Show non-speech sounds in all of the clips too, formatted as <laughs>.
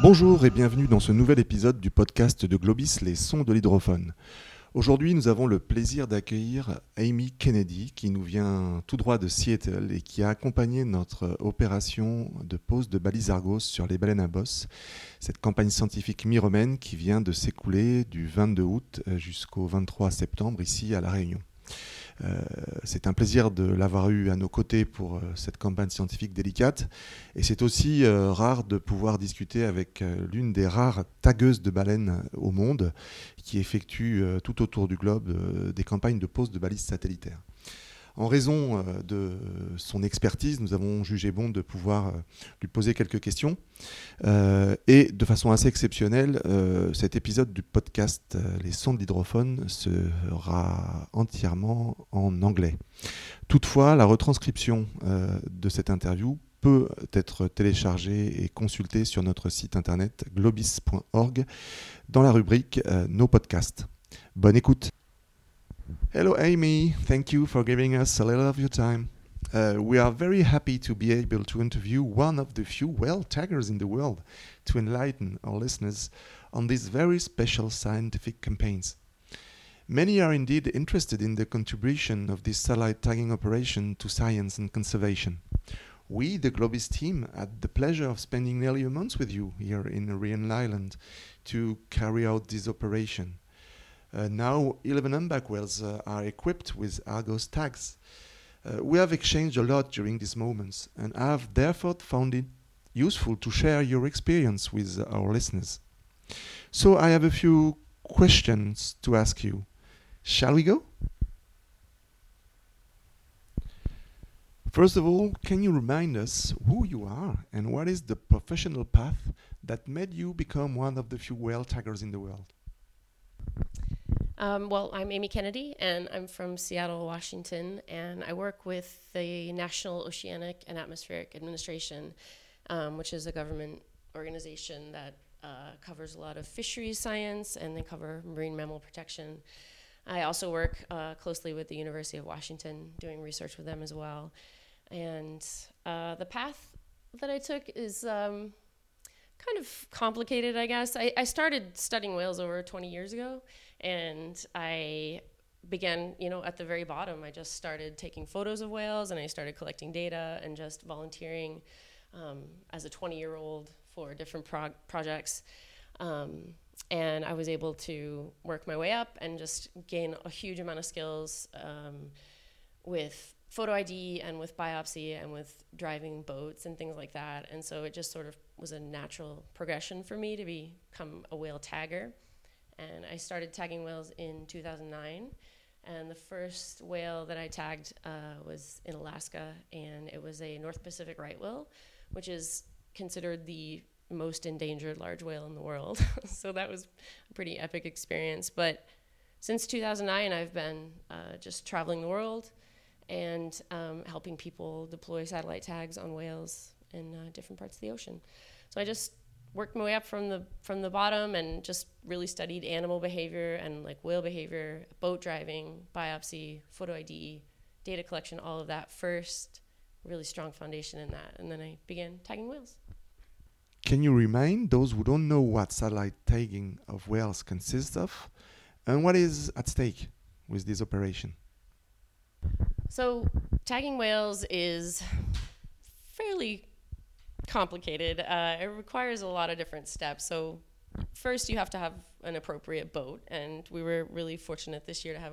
Bonjour et bienvenue dans ce nouvel épisode du podcast de Globis, les sons de l'hydrophone. Aujourd'hui, nous avons le plaisir d'accueillir Amy Kennedy, qui nous vient tout droit de Seattle et qui a accompagné notre opération de pose de balises Argos sur les baleines à bosse, cette campagne scientifique mi-romaine qui vient de s'écouler du 22 août jusqu'au 23 septembre ici à La Réunion. Euh, c'est un plaisir de l'avoir eu à nos côtés pour euh, cette campagne scientifique délicate. Et c'est aussi euh, rare de pouvoir discuter avec l'une des rares tagueuses de baleines au monde qui effectue tout autour du globe des campagnes de pose de balises satellitaires. En raison euh, de son expertise, nous avons jugé bon de pouvoir euh, lui poser quelques questions. Euh, et de façon assez exceptionnelle, cet épisode du podcast Les sons de l'hydrophone sera entièrement en anglais. Toutefois, la retranscription de cette interview peut être téléchargée et consultée sur notre site internet globis.org dans la rubrique Nos podcasts. Bonne écoute. Hello, Amy. Thank you for giving us a little of your time. Uh, we are very happy to be able to interview one of the few whale taggers in the world to enlighten our listeners on these very special scientific campaigns. Many are indeed interested in the contribution of this satellite tagging operation to science and conservation. We, the Globice team, had the pleasure of spending nearly a month with you here in Reunion Island to carry out this operation. Uh, now 11 humpback whales uh, are equipped with Argos tags. Uh, we have exchanged a lot during these moments and have therefore found it useful to share your experience with our listeners. So I have a few questions to ask you. Shall we go? First of all, can you remind us who you are and what is the professional path that made you become one of the few whale taggers in the world? Um, well, I'm Amy Kennedy, and I'm from Seattle, Washington, and I work with the National Oceanic and Atmospheric Administration, um, which is a government organization that uh, covers a lot of fisheries science, and they cover marine mammal protection. I also work uh, closely with the University of Washington, doing research with them as well. And uh, the path that I took is um, kind of complicated, I guess. I, I started studying whales over 20 years ago and I began, you know, at the very bottom. I just started taking photos of whales and I started collecting data and just volunteering um, as a 20 year old for different prog- projects. Um, and I was able to work my way up and just gain a huge amount of skills um, with photo ID and with biopsy and with driving boats and things like that. And so it just sort of was a natural progression for me to become a whale tagger and I started tagging whales in 2009. And the first whale that I tagged uh, was in Alaska, and it was a North Pacific right whale, which is considered the most endangered large whale in the world. <laughs> so that was a pretty epic experience. But since 2009, I've been uh, just traveling the world and um, helping people deploy satellite tags on whales in uh, different parts of the ocean. So I just worked my way up from the from the bottom and just really studied animal behavior and like whale behavior, boat driving, biopsy, photo ID, data collection, all of that first. Really strong foundation in that, and then I began tagging whales. Can you remind those who don't know what satellite tagging of whales consists of, and what is at stake with this operation? So, tagging whales is fairly complicated. Uh, it requires a lot of different steps. So first, you have to have an appropriate boat, and we were really fortunate this year to have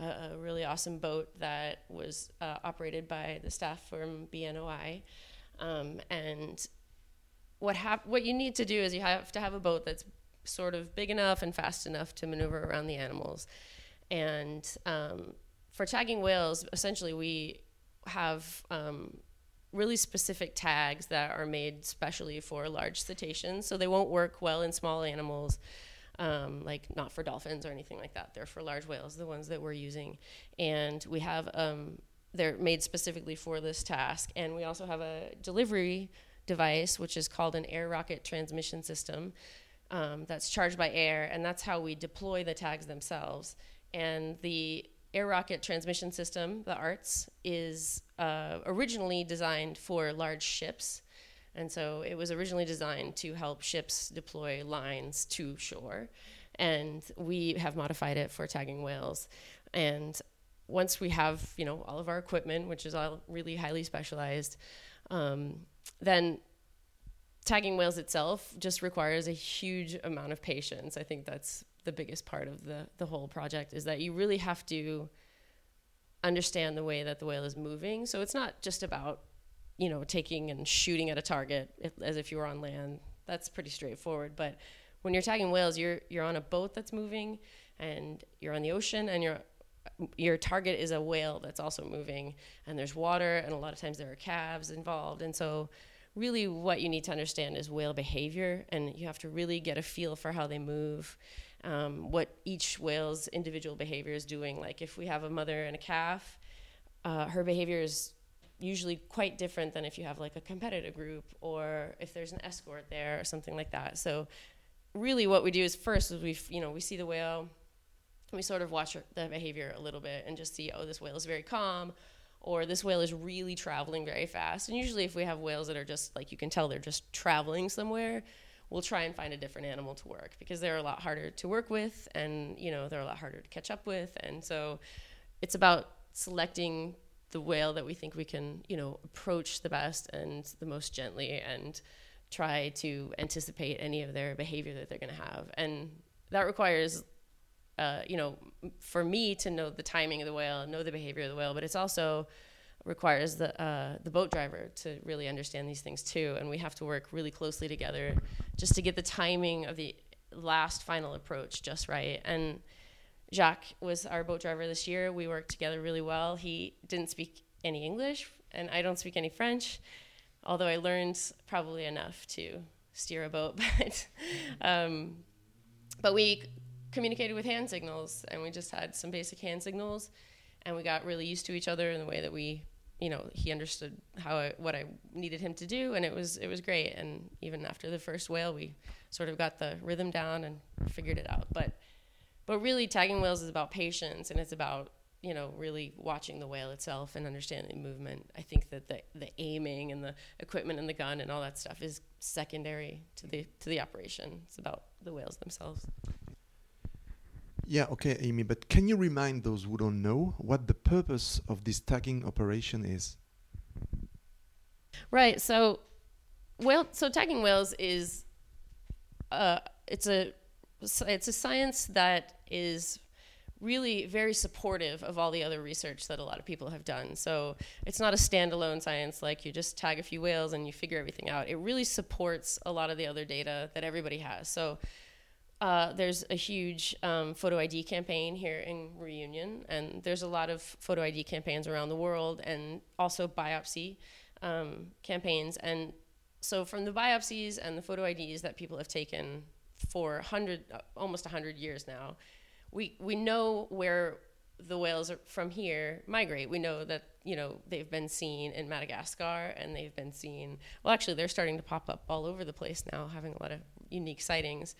a, a really awesome boat that was uh, operated by the staff from BNOI. Um, and what hap- what you need to do is you have to have a boat that's sort of big enough and fast enough to maneuver around the animals. And um, for tagging whales, essentially we have um, really specific tags that are made specially for large cetaceans. So they won't work well in small animals, um, like not for dolphins or anything like that. They're for large whales, the ones that we're using. And we have, um, they're made specifically for this task. And we also have a delivery device, which is called an air rocket transmission system. Um, that's charged by air, and that's how we deploy the tags themselves. And the air rocket transmission system, the ARTS, is uh, originally designed for large ships. And so it was originally designed to help ships deploy lines to shore. And we have modified it for tagging whales. And once we have, you know, all of our equipment, which is all really highly specialized, um, then tagging whales itself just requires a huge amount of patience. I think that's the biggest part of the, the whole project is that you really have to understand the way that the whale is moving. So it's not just about, you know, taking and shooting at a target as if you were on land. That's pretty straightforward. But when you're tagging whales, you're you're on a boat that's moving, and you're on the ocean, and your your target is a whale that's also moving, and there's water, and a lot of times there are calves involved, and so really what you need to understand is whale behavior, and you have to really get a feel for how they move um, what each whale's individual behavior is doing. Like if we have a mother and a calf, uh, her behavior is usually quite different than if you have like a competitive group or if there's an escort there or something like that. So really what we do is first is we you know we see the whale we sort of watch the behavior a little bit and just see oh this whale is very calm or this whale is really traveling very fast and usually if we have whales that are just like you can tell they're just traveling somewhere we'll try and find a different animal to work because they're a lot harder to work with and you know they're a lot harder to catch up with. And so it's about selecting the whale that we think we can you know approach the best and the most gently and try to anticipate any of their behavior that they're going to have. And that requires uh, you know for me to know the timing of the whale know the behavior of the whale but it's also requires the uh, the boat driver to really understand these things too, and we have to work really closely together just to get the timing of the last final approach just right. And Jacques was our boat driver this year. We worked together really well. He didn't speak any English, and I don't speak any French, although I learned probably enough to steer a boat. <laughs> But um, but we communicated with hand signals, and we just had some basic hand signals, and we got really used to each other in the way that we you know he understood how I, what I needed him to do, and it was it was great. And even after the first whale, we sort of got the rhythm down and figured it out. But but really, tagging whales is about patience, and it's about you know really watching the whale itself and understanding the movement. I think that the the aiming and the equipment and the gun and all that stuff is secondary to the to the operation. It's about the whales themselves. Yeah, okay, Amy, but can you remind those who don't know what the purpose of this tagging operation is? Right. So, whale. So tagging whales is, uh, it's a, it's a science that is really very supportive of all the other research that a lot of people have done. So it's not a standalone science like you just tag a few whales and you figure everything out. It really supports a lot of the other data that everybody has. So uh, there's a huge um, photo ID campaign here in Reunion, and there's a lot of photo ID campaigns around the world, and also biopsy um, campaigns. And so, from the biopsies and the photo IDs that people have taken for hundred, uh, almost hundred years now, we we know where the whales are from here migrate. We know that you know they've been seen in Madagascar, and they've been seen. Well, actually, they're starting to pop up all over the place now, having a lot of unique sightings.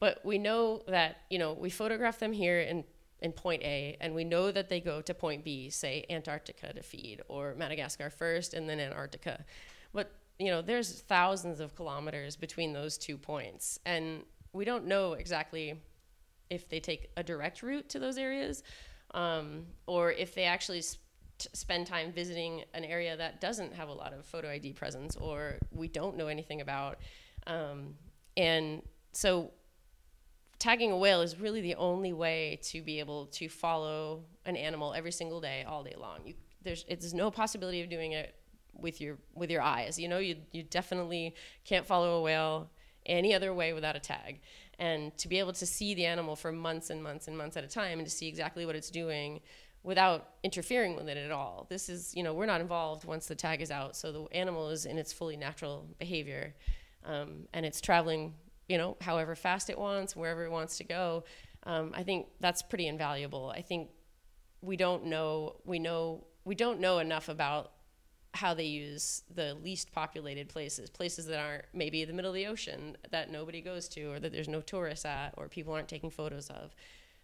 But we know that, you know, we photograph them here in, in point A, and we know that they go to point B, say Antarctica to feed, or Madagascar first and then Antarctica. But, you know, there's thousands of kilometers between those two points. And we don't know exactly if they take a direct route to those areas um, or if they actually sp- spend time visiting an area that doesn't have a lot of photo ID presence or we don't know anything about. Um, and so tagging a whale is really the only way to be able to follow an animal every single day, all day long. You, there's, no possibility of doing it with your with your eyes. You know, you you definitely can't follow a whale any other way without a tag. And to be able to see the animal for months and months and months at a time, and to see exactly what it's doing without interfering with it at all. This is, you know, we're not involved once the tag is out, so the animal is in its fully natural behavior, um, and it's traveling you know, however fast it wants, wherever it wants to go. Um, I think that's pretty invaluable. I think we don't know we know we don't know enough about how they use the least populated places, places that aren't maybe the middle of the ocean that nobody goes to, or that there's no tourists at, or people aren't taking photos of.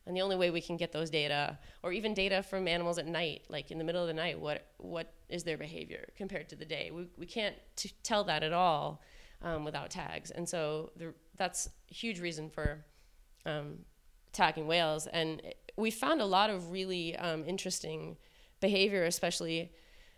And the only way we can get those data, or even data from animals at night, like in the middle of the night, what what is their behavior compared to the day? We, we can't t- tell that at all um, without tags. And so the, that's a huge reason for um, tagging whales. And we found a lot of really um, interesting behavior, especially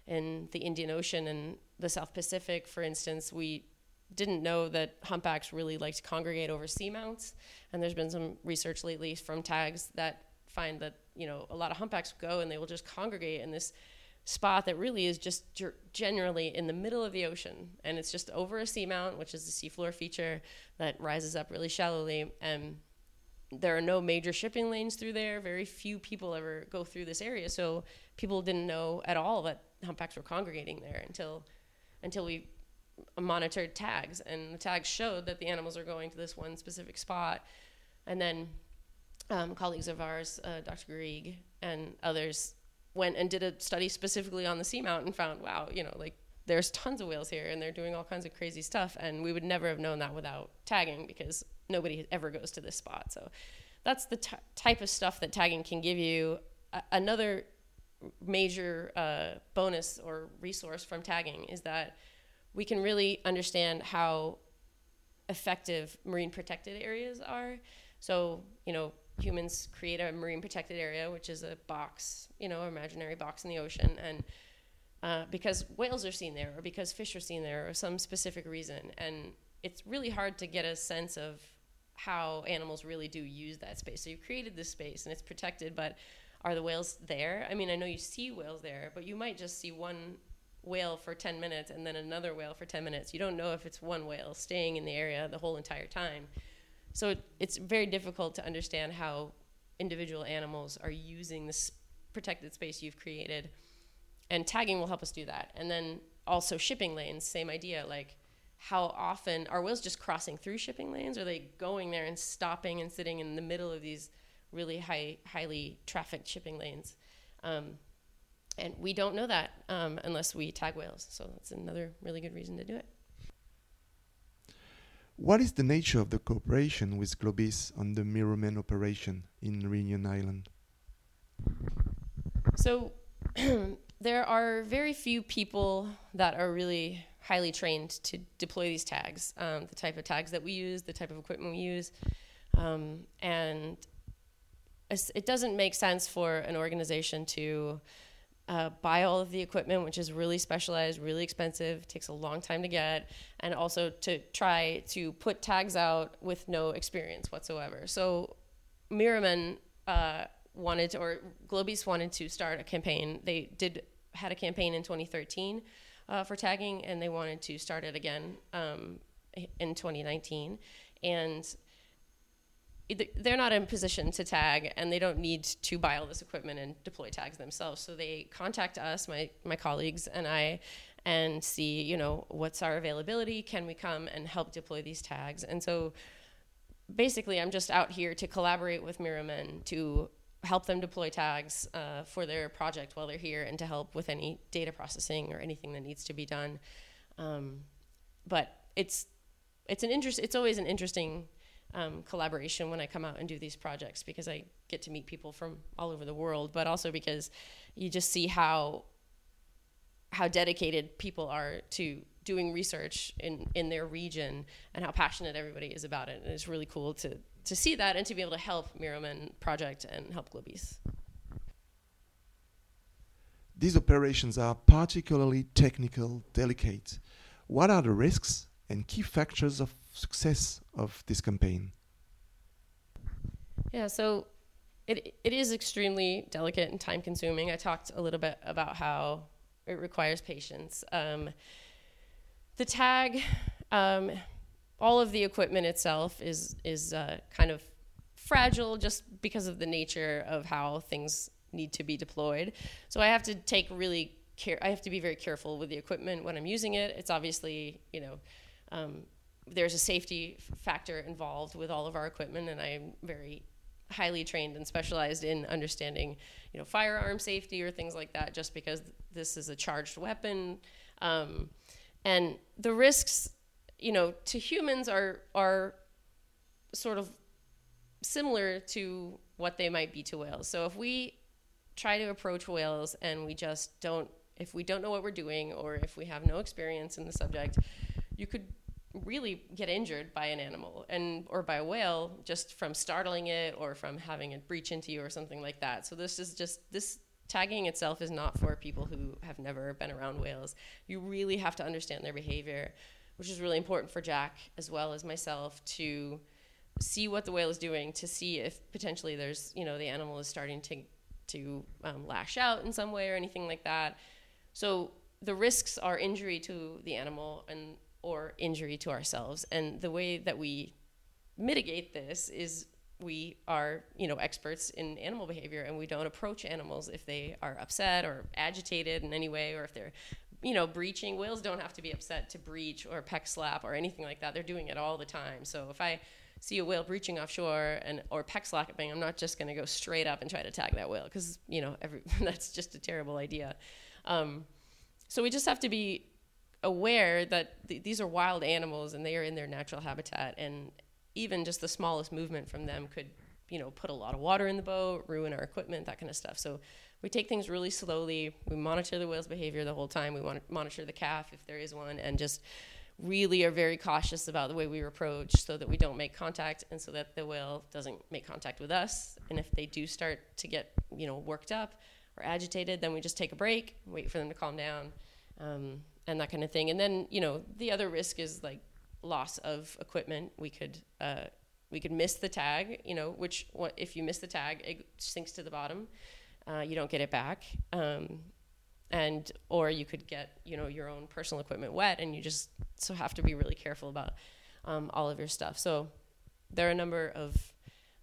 in the Indian Ocean and the South Pacific, for instance. We didn't know that humpbacks really like to congregate over seamounts, and there's been some research lately from tags that find that you know a lot of humpbacks go and they will just congregate in this spot that really is just generally in the middle of the ocean, and it's just over a seamount, which is a seafloor feature that rises up really shallowly, and there are no major shipping lanes through there. Very few people ever go through this area, so people didn't know at all that humpbacks were congregating there until until we monitored tags, and the tags showed that the animals are going to this one specific spot. And then um, colleagues of ours, uh, Dr. Garrigues and others, went and did a study specifically on the seamount and found, wow, you know, like there's tons of whales here and they're doing all kinds of crazy stuff. And we would never have known that without tagging because nobody ever goes to this spot. So that's the t- type of stuff that tagging can give you. A- another major uh, bonus or resource from tagging is that we can really understand how effective marine protected areas are. So, you know, humans create a marine protected area, which is a box, you know, imaginary box in the ocean, and uh, because whales are seen there, or because fish are seen there, or some specific reason, and it's really hard to get a sense of how animals really do use that space. So you've created this space, and it's protected, but are the whales there? I mean, I know you see whales there, but you might just see one whale for 10 minutes and then another whale for 10 minutes. You don't know if it's one whale staying in the area the whole entire time. So it, it's very difficult to understand how individual animals are using this protected space you've created. And tagging will help us do that. And then also shipping lanes, same idea. Like, how often are whales just crossing through shipping lanes? Are they going there and stopping and sitting in the middle of these really high, highly trafficked shipping lanes? Um, and we don't know that um, unless we tag whales. So that's another really good reason to do it. What is the nature of the cooperation with Globice on the MIROMEN operation in Reunion Island? So <clears throat> there are very few people that are really highly trained to deploy these tags, um, the type of tags that we use, the type of equipment we use. Um, and it doesn't make sense for an organization to uh, buy all of the equipment, which is really specialized, really expensive, takes a long time to get, and also to try to put tags out with no experience whatsoever. So, MIROMEN uh, wanted, to, or Globice wanted to start a campaign. They did had a campaign in 2013 uh, for tagging, and they wanted to start it again um, in 2019. And they're not in position to tag and they don't need to buy all this equipment and deploy tags themselves. So they contact us my, my colleagues and i and see you know what's our availability can we come and help deploy these tags? And so basically i'm just out here to collaborate with MIROMEN to help them deploy tags uh, for their project while they're here and to help with any data processing or anything that needs to be done. Um, but it's it's an interest it's always an interesting um, collaboration when I come out and do these projects because I get to meet people from all over the world, but also because you just see how how dedicated people are to doing research in, in their region and how passionate everybody is about it. And it's really cool to, to see that and to be able to help MIROMEN Project and help Globice. These operations are particularly technical, delicate. What are the risks and key factors of success of this campaign? Yeah, so it it is extremely delicate and time consuming. I talked a little bit about how it requires patience. Um, the tag, um, all of the equipment itself is is uh, kind of fragile just because of the nature of how things need to be deployed. So I have to take really care. I have to be very careful with the equipment when I'm using it. It's obviously you know. Um, there's a safety factor involved with all of our equipment, and I'm very highly trained and specialized in understanding, you know, firearm safety or things like that. Just because this is a charged weapon, um, and the risks, you know, to humans are are sort of similar to what they might be to whales. So if we try to approach whales and we just don't, if we don't know what we're doing or if we have no experience in the subject, you could really get injured by an animal and or by a whale just from startling it or from having it breach into you or something like that. So this is just this tagging itself is not for people who have never been around whales. You really have to understand their behavior, which is really important for Jack as well as myself to see what the whale is doing to see if potentially there's you know the animal is starting to to um, lash out in some way or anything like that. So the risks are injury to the animal and or injury to ourselves. And the way that we mitigate this is we are, you know, experts in animal behavior and we don't approach animals if they are upset or agitated in any way or if they're you know, breaching. Whales don't have to be upset to breach or pec slap or anything like that. They're doing it all the time. So if I see a whale breaching offshore and or pec slapping, I'm not just going to go straight up and try to tag that whale because you know every, <laughs> that's just a terrible idea. Um, so we just have to be aware that th- these are wild animals and they are in their natural habitat and even just the smallest movement from them could you know put a lot of water in the boat ruin our equipment that kind of stuff. So we take things really slowly. We monitor the whale's behavior the whole time. We want to monitor the calf if there is one and just really are very cautious about the way we approach so that we don't make contact and so that the whale doesn't make contact with us. And if they do start to get you know worked up or agitated then we just take a break wait for them to calm down. Um, and that kind of thing. And then you know the other risk is like loss of equipment. We could uh, we could miss the tag. You know, which what, if you miss the tag, it sinks to the bottom. Uh, you don't get it back. Um, and or you could get you know your own personal equipment wet, and you just so have to be really careful about um, all of your stuff. So there are a number of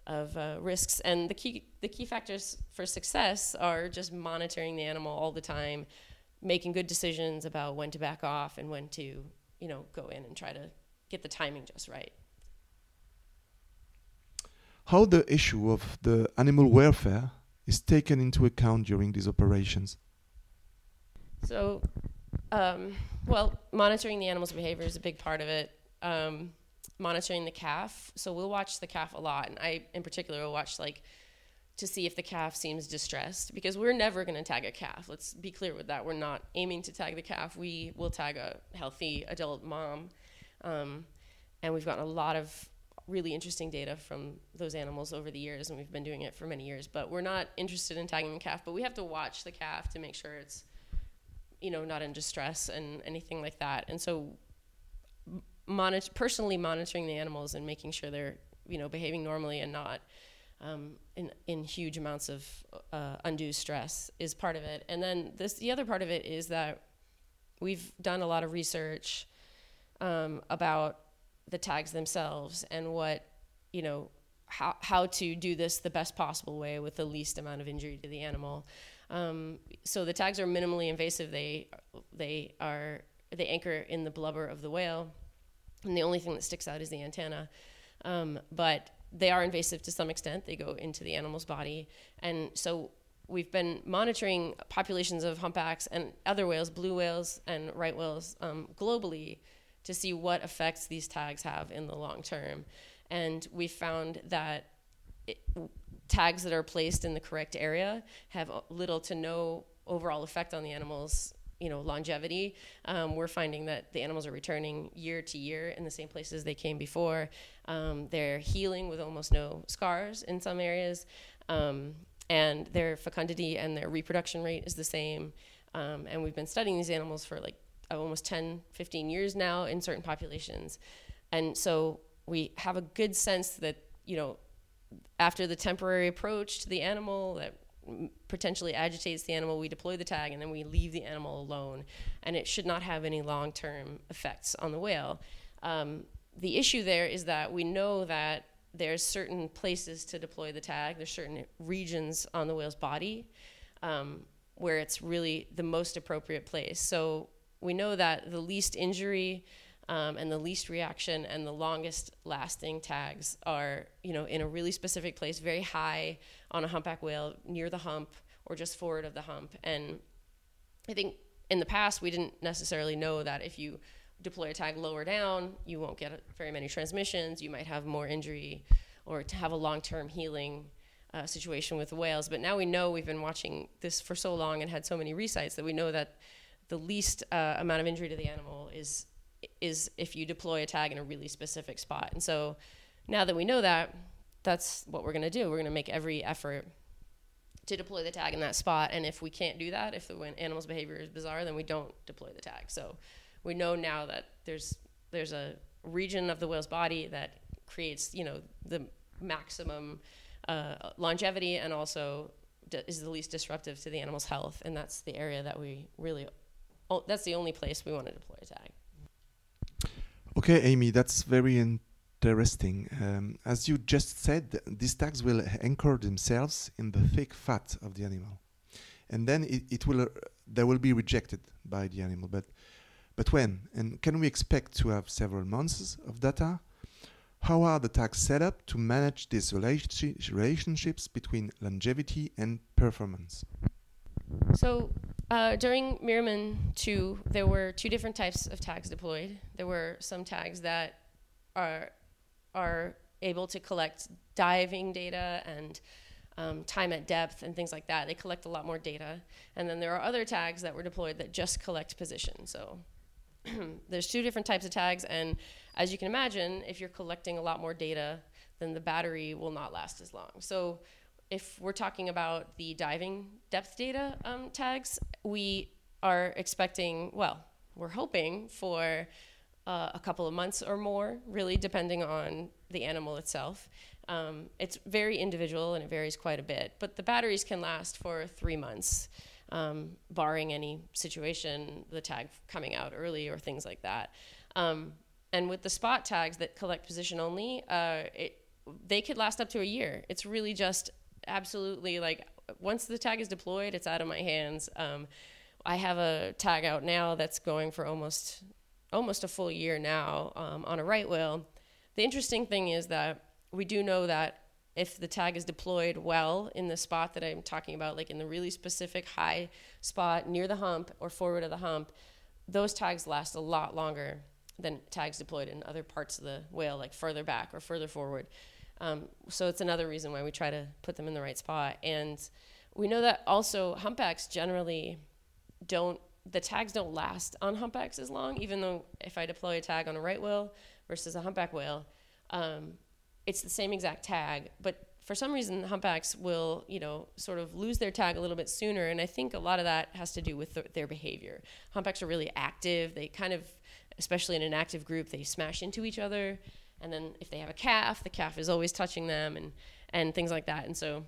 of uh, risks, and the key the key factors for success are just monitoring the animal all the time, making good decisions about when to back off and when to, you know, go in and try to get the timing just right. How the issue of the animal welfare is taken into account during these operations? So, um, well, monitoring the animal's behavior is a big part of it. Um, monitoring the calf. So we'll watch the calf a lot, and I, in particular, will watch like to see if the calf seems distressed because we're never going to tag a calf. Let's be clear with that. We're not aiming to tag the calf. We will tag a healthy adult mom. Um, and we've gotten a lot of really interesting data from those animals over the years, and we've been doing it for many years. But we're not interested in tagging the calf, but we have to watch the calf to make sure it's, you know, not in distress and anything like that. And so, monitor, personally monitoring the animals and making sure they're, you know, behaving normally and not um, in, in huge amounts of uh, undue stress is part of it. And then this, the other part of it is that we've done a lot of research um, about the tags themselves and what, you know, how, how to do this the best possible way with the least amount of injury to the animal. Um, so the tags are minimally invasive. They, they are, they anchor in the blubber of the whale. And the only thing that sticks out is the antenna. Um, but they are invasive to some extent. They go into the animal's body. And so we've been monitoring populations of humpbacks and other whales, blue whales and right whales, um, globally to see what effects these tags have in the long term. And we found that it, tags that are placed in the correct area have little to no overall effect on the animal's you know longevity. Um, we're finding that the animals are returning year to year in the same places they came before. Um, they're healing with almost no scars in some areas. Um, and their fecundity and their reproduction rate is the same. Um, and we've been studying these animals for like almost 10 15 years now in certain populations. And so we have a good sense that you know after the temporary approach to the animal that potentially agitates the animal, we deploy the tag and then we leave the animal alone. And it should not have any long term effects on the whale. Um, the issue there is that we know that there's certain places to deploy the tag, there's certain regions on the whale's body um, where it's really the most appropriate place. So we know that the least injury um, and the least reaction and the longest lasting tags are you know in a really specific place very high on a humpback whale near the hump or just forward of the hump and i think in the past we didn't necessarily know that if you deploy a tag lower down you won't get very many transmissions you might have more injury or to have a long-term healing uh, situation with whales. But now we know we've been watching this for so long and had so many resights that we know that the least uh, amount of injury to the animal is is if you deploy a tag in a really specific spot. And so now that we know that, that's what we're going to do. We're going to make every effort to deploy the tag in that spot. And if we can't do that, if the animal's behavior is bizarre, then we don't deploy the tag. So we know now that there's there's a region of the whale's body that creates, you know, the maximum uh, longevity and also is the least disruptive to the animal's health. And that's the area that we really, oh, that's the only place we want to deploy a tag. Okay, Amy, that's very interesting. Um, as you just said, these tags will anchor themselves in the thick fat of the animal, and then it, it will uh, they will be rejected by the animal. But but when and can we expect to have several months of data? How are the tags set up to manage these relationships between longevity and performance? So uh, during MIROMEN 2, there were two different types of tags deployed. There were some tags that are, are able to collect diving data and um, time at depth and things like that. They collect a lot more data. And then there are other tags that were deployed that just collect position. So <clears throat> there's two different types of tags. And as you can imagine, if you're collecting a lot more data, then the battery will not last as long. So if we're talking about the diving depth data um, tags, we are expecting, well, we're hoping for uh, a couple of months or more, really depending on the animal itself. Um, it's very individual and it varies quite a bit, but the batteries can last for three months, um, barring any situation, the tag coming out early or things like that. Um, and with the spot tags that collect position only, uh, it, they could last up to a year. It's really just absolutely like once the tag is deployed, it's out of my hands. Um, I have a tag out now that's going for almost almost a full year now um, on a right whale. The interesting thing is that we do know that if the tag is deployed well in the spot that I'm talking about, like in the really specific high spot near the hump or forward of the hump, those tags last a lot longer than tags deployed in other parts of the whale, like further back or further forward. Um, so it's another reason why we try to put them in the right spot. And we know that also humpbacks generally don't, the tags don't last on humpbacks as long, even though if I deploy a tag on a right whale versus a humpback whale, um, it's the same exact tag, but for some reason humpbacks will you know sort of lose their tag a little bit sooner and i think a lot of that has to do with th- their behavior. Humpbacks are really active. They kind of especially in an active group they smash into each other and then if they have a calf, the calf is always touching them and and things like that. And so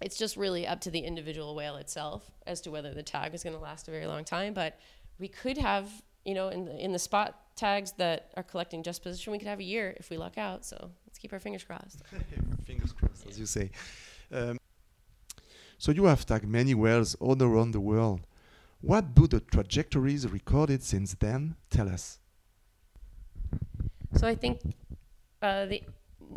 it's just really up to the individual whale itself as to whether the tag is going to last a very long time. But we could have, you know, in the in the spot tags that are collecting just position, we could have a year if we luck out. So let's keep our fingers crossed. <laughs> fingers crossed, as you say. Um, so you have tagged many whales all around the world. What do the trajectories recorded since then tell us? So I think uh, the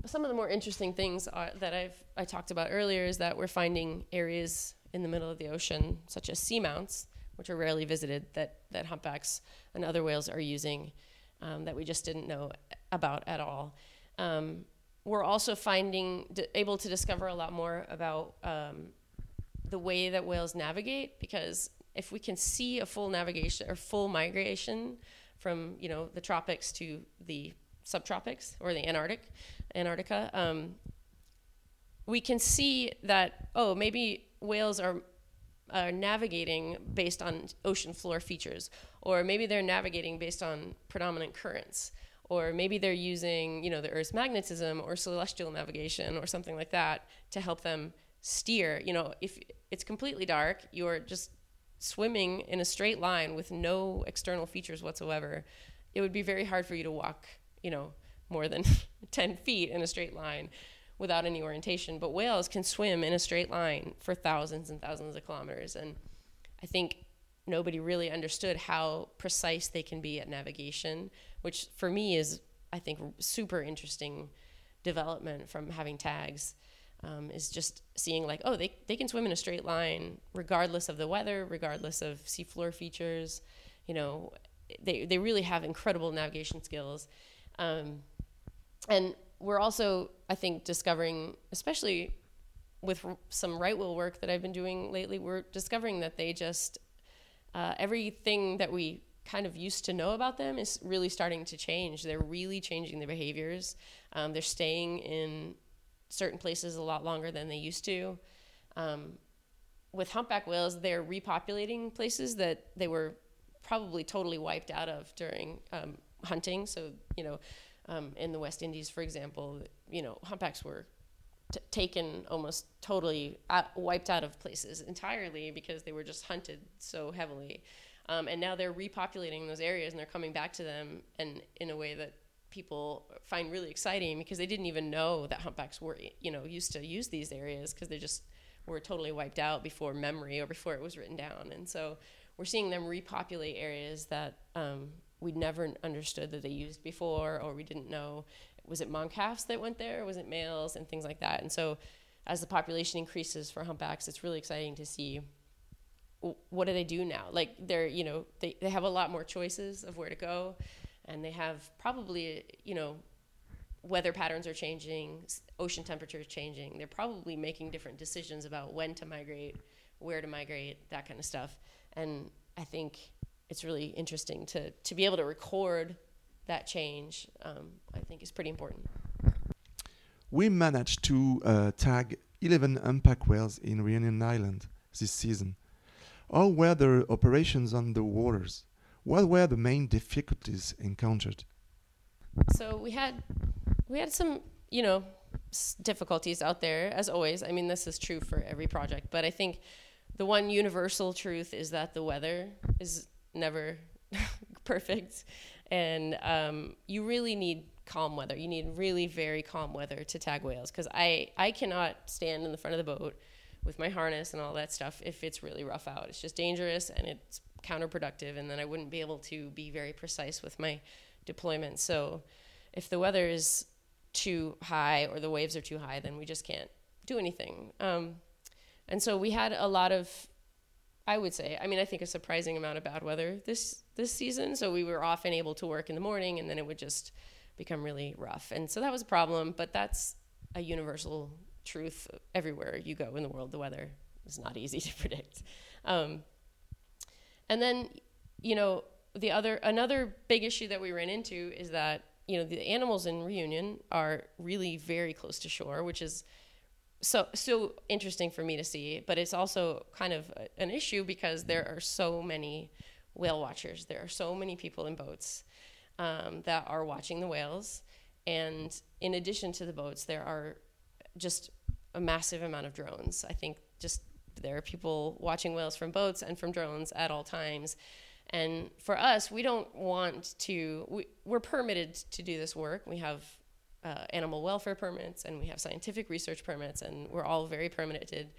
some of the more interesting things are, that I've I talked about earlier is that we're finding areas in the middle of the ocean, such as seamounts, which are rarely visited, that that humpbacks and other whales are using, um, that we just didn't know about at all. Um, we're also finding d- able to discover a lot more about um, the way that whales navigate because if we can see a full navigation or full migration from you know the tropics to the subtropics or the Antarctic, Antarctica, um, we can see that oh maybe whales are are navigating based on ocean floor features, or maybe they're navigating based on predominant currents, or maybe they're using you know the Earth's magnetism or celestial navigation or something like that to help them steer. You know, if it's completely dark, you're just swimming in a straight line with no external features whatsoever. It would be very hard for you to walk you know, more than <laughs> 10 feet in a straight line without any orientation. But whales can swim in a straight line for thousands and thousands of kilometers. And I think nobody really understood how precise they can be at navigation, which for me is, I think, super interesting development from having tags. Um, is just seeing like, oh, they, they can swim in a straight line regardless of the weather, regardless of seafloor features. You know, they, they really have incredible navigation skills. Um, and we're also, I think, discovering, especially with r- some right whale work that I've been doing lately, we're discovering that they just uh, everything that we kind of used to know about them is really starting to change. They're really changing their behaviors. Um, they're staying in certain places a lot longer than they used to. Um, with humpback whales, they're repopulating places that they were probably totally wiped out of during um, hunting. So, you know, um, in the West Indies, for example, you know, humpbacks were t- taken almost totally out, wiped out of places entirely because they were just hunted so heavily. Um, and now they're repopulating those areas and they're coming back to them and in a way that people find really exciting because they didn't even know that humpbacks were you know used to use these areas because they just were totally wiped out before memory or before it was written down and so we're seeing them repopulate areas that um, we never understood that they used before or we didn't know was it moncalves that went there was it males and things like that. And so as the population increases for humpbacks it's really exciting to see what do they do now? Like they're you know they, they have a lot more choices of where to go and they have probably you know weather patterns are changing ocean temperatures changing. They're probably making different decisions about when to migrate where to migrate that kind of stuff. And i think it's really interesting to to be able to record that change um, i think is pretty important we managed to uh, tag 11 humpback whales in reunion island this season how were the operations on the waters what were the main difficulties encountered? So we had we had some, you know, difficulties out there as always. I mean, this is true for every project, but I think the one universal truth is that the weather is never <laughs> perfect, and um, you really need calm weather. You need really very calm weather to tag whales because I I cannot stand in the front of the boat with my harness and all that stuff if it's really rough out. It's just dangerous and it's counterproductive, and then I wouldn't be able to be very precise with my deployment. So if the weather is too high or the waves are too high, then we just can't do anything. Um, and so we had a lot of, I would say, I mean, I think a surprising amount of bad weather this this season. So we were often able to work in the morning, and then it would just become really rough. And so that was a problem. But that's a universal truth everywhere you go in the world. The weather is not easy <laughs> to predict. Um, and then, you know, the other another big issue that we ran into is that you know the animals in reunion are really very close to shore, which is so so interesting for me to see. But it's also kind of an issue because there are so many whale watchers. There are so many people in boats um, that are watching the whales, and in addition to the boats, there are just a massive amount of drones. I think just there are people watching whales from boats and from drones at all times. And for us, we don't want to, we, we're permitted to do this work. We have uh, animal welfare permits and we have scientific research permits, and we're all very permitted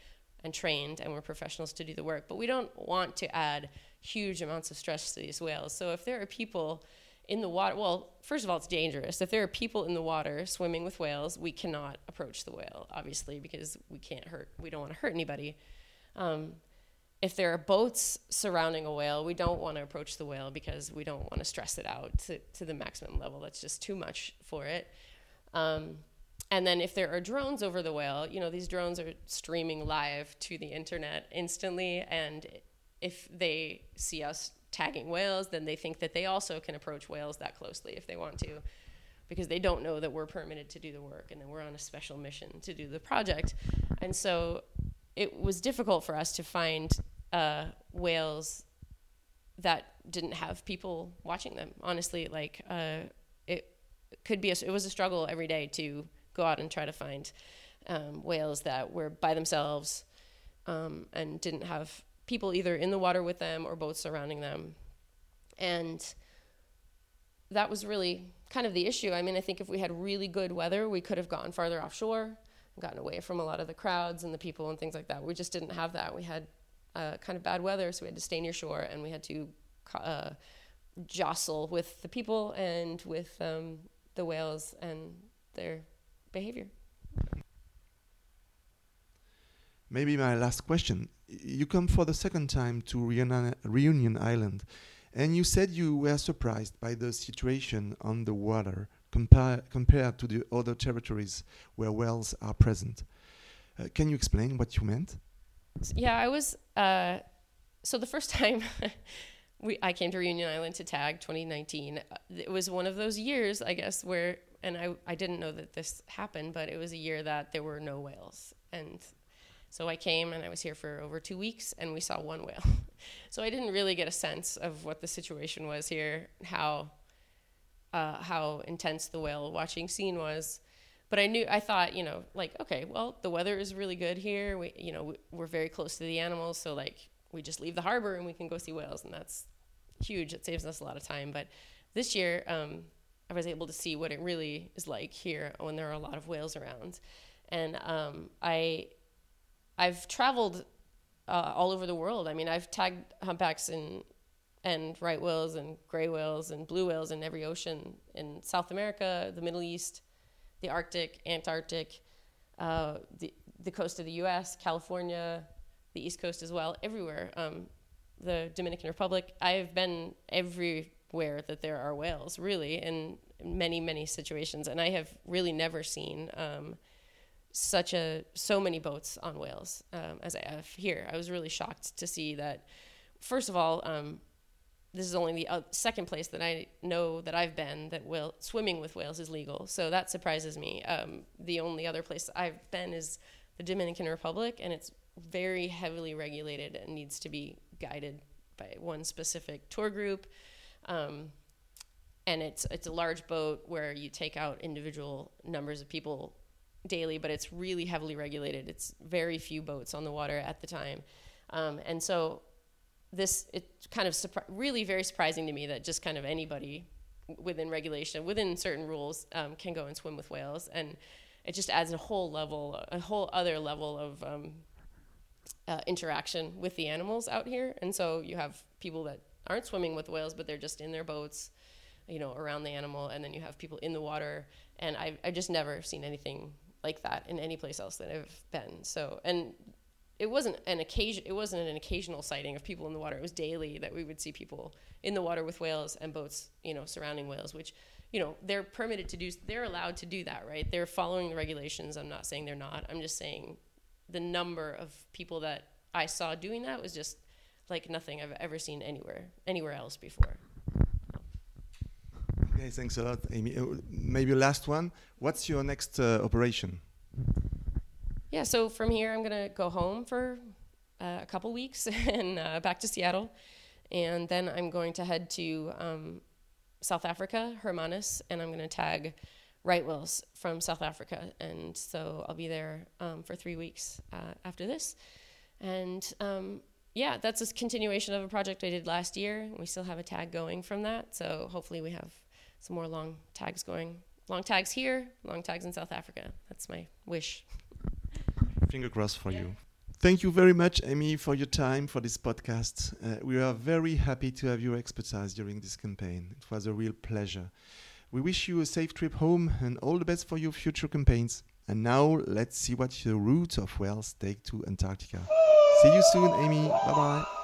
and trained, and we're professionals to do the work. But we don't want to add huge amounts of stress to these whales. So if there are people in the water, well, first of all, it's dangerous. If there are people in the water swimming with whales, we cannot approach the whale, obviously, because we can't hurt, we don't want to hurt anybody. Um, if there are boats surrounding a whale, we don't want to approach the whale because we don't want to stress it out to, to the maximum level. That's just too much for it. Um, and then if there are drones over the whale, you know, these drones are streaming live to the internet instantly. And if they see us tagging whales, then they think that they also can approach whales that closely if they want to, because they don't know that we're permitted to do the work and that we're on a special mission to do the project. And so it was difficult for us to find uh, whales that didn't have people watching them. Honestly, like uh, could be a, it was a struggle every day to go out and try to find um, whales that were by themselves um, and didn't have people either in the water with them or boats surrounding them, and that was really kind of the issue. I mean, I think if we had really good weather, we could have gotten farther offshore gotten away from a lot of the crowds and the people and things like that. We just didn't have that. We had uh, kind of bad weather, so we had to stay near shore and we had to uh, jostle with the people and with um, the whales and their behavior. Maybe my last question. You come for the second time to Reunion, Reunion Island, and you said you were surprised by the situation on the water compare, compared to the other territories where whales are present. Uh, can you explain what you meant? Yeah, I was. Uh, so the first <laughs> time we I came to Reunion Island to tag 2019, uh, it was one of those years, I guess, where and I I didn't know that this happened, but it was a year that there were no whales, and so I came and I was here for over two weeks, and we saw one whale. <laughs> so I didn't really get a sense of what the situation was here, how uh, how intense the whale watching scene was. But I knew I thought you know like okay well the weather is really good here. We you know we're very close to the animals. So like we just leave the harbor and we can go see whales. And that's huge. It saves us a lot of time. But this year um, I was able to see what it really is like here when there are a lot of whales around. And um, I I've traveled uh, all over the world. I mean I've tagged humpbacks and and right whales and gray whales and blue whales in every ocean in South America the Middle East the Arctic, Antarctic, uh, the, the coast of the US, California, the East Coast as well, everywhere. Um, the Dominican Republic. I've been everywhere that there are whales, really, in many, many situations. And I have really never seen um, such a so many boats on whales um, as I have here. I was really shocked to see that. First of all, um, this is only the uh, second place that I know that I've been that whale, swimming with whales is legal. So that surprises me. Um, the only other place I've been is the Dominican Republic, and it's very heavily regulated and needs to be guided by one specific tour group. Um, and it's it's a large boat where you take out individual numbers of people daily, but it's really heavily regulated. It's very few boats on the water at the time, um, and so this it's kind of surpri- really very surprising to me that just kind of anybody within regulation within certain rules um, can go and swim with whales and it just adds a whole level a whole other level of um, uh, interaction with the animals out here. And so you have people that aren't swimming with whales but they're just in their boats you know around the animal. And then you have people in the water. And I've, I've just never seen anything like that in any place else that I've been. So and it wasn't an occasion it wasn't an occasional sighting of people in the water. It was daily that we would see people in the water with whales and boats you know surrounding whales which you know they're permitted to do they're allowed to do that right? They're following the regulations. I'm not saying they're not. I'm just saying the number of people that i saw doing that was just like nothing i've ever seen anywhere anywhere else before. Okay thanks a lot amy. Uh, maybe last one. What's your next uh, operation? Yeah, so from here, I'm going to go home for uh, a couple weeks <laughs> and uh, back to Seattle. And then I'm going to head to um, South Africa, Hermanus, and I'm going to tag right whales from South Africa. And so I'll be there um, for three weeks uh, after this. And um, yeah, that's a continuation of a project I did last year. We still have a tag going from that. So hopefully we have some more long tags going. Long tags here, long tags in South Africa. That's my wish. Finger crossed for yeah. you. Thank you very much, Amy, for your time for this podcast. Uh, we are very happy to have your expertise during this campaign. It was a real pleasure. We wish you a safe trip home and all the best for your future campaigns. And now let's see what the route of whales take to Antarctica. See you soon, Amy. Bye bye.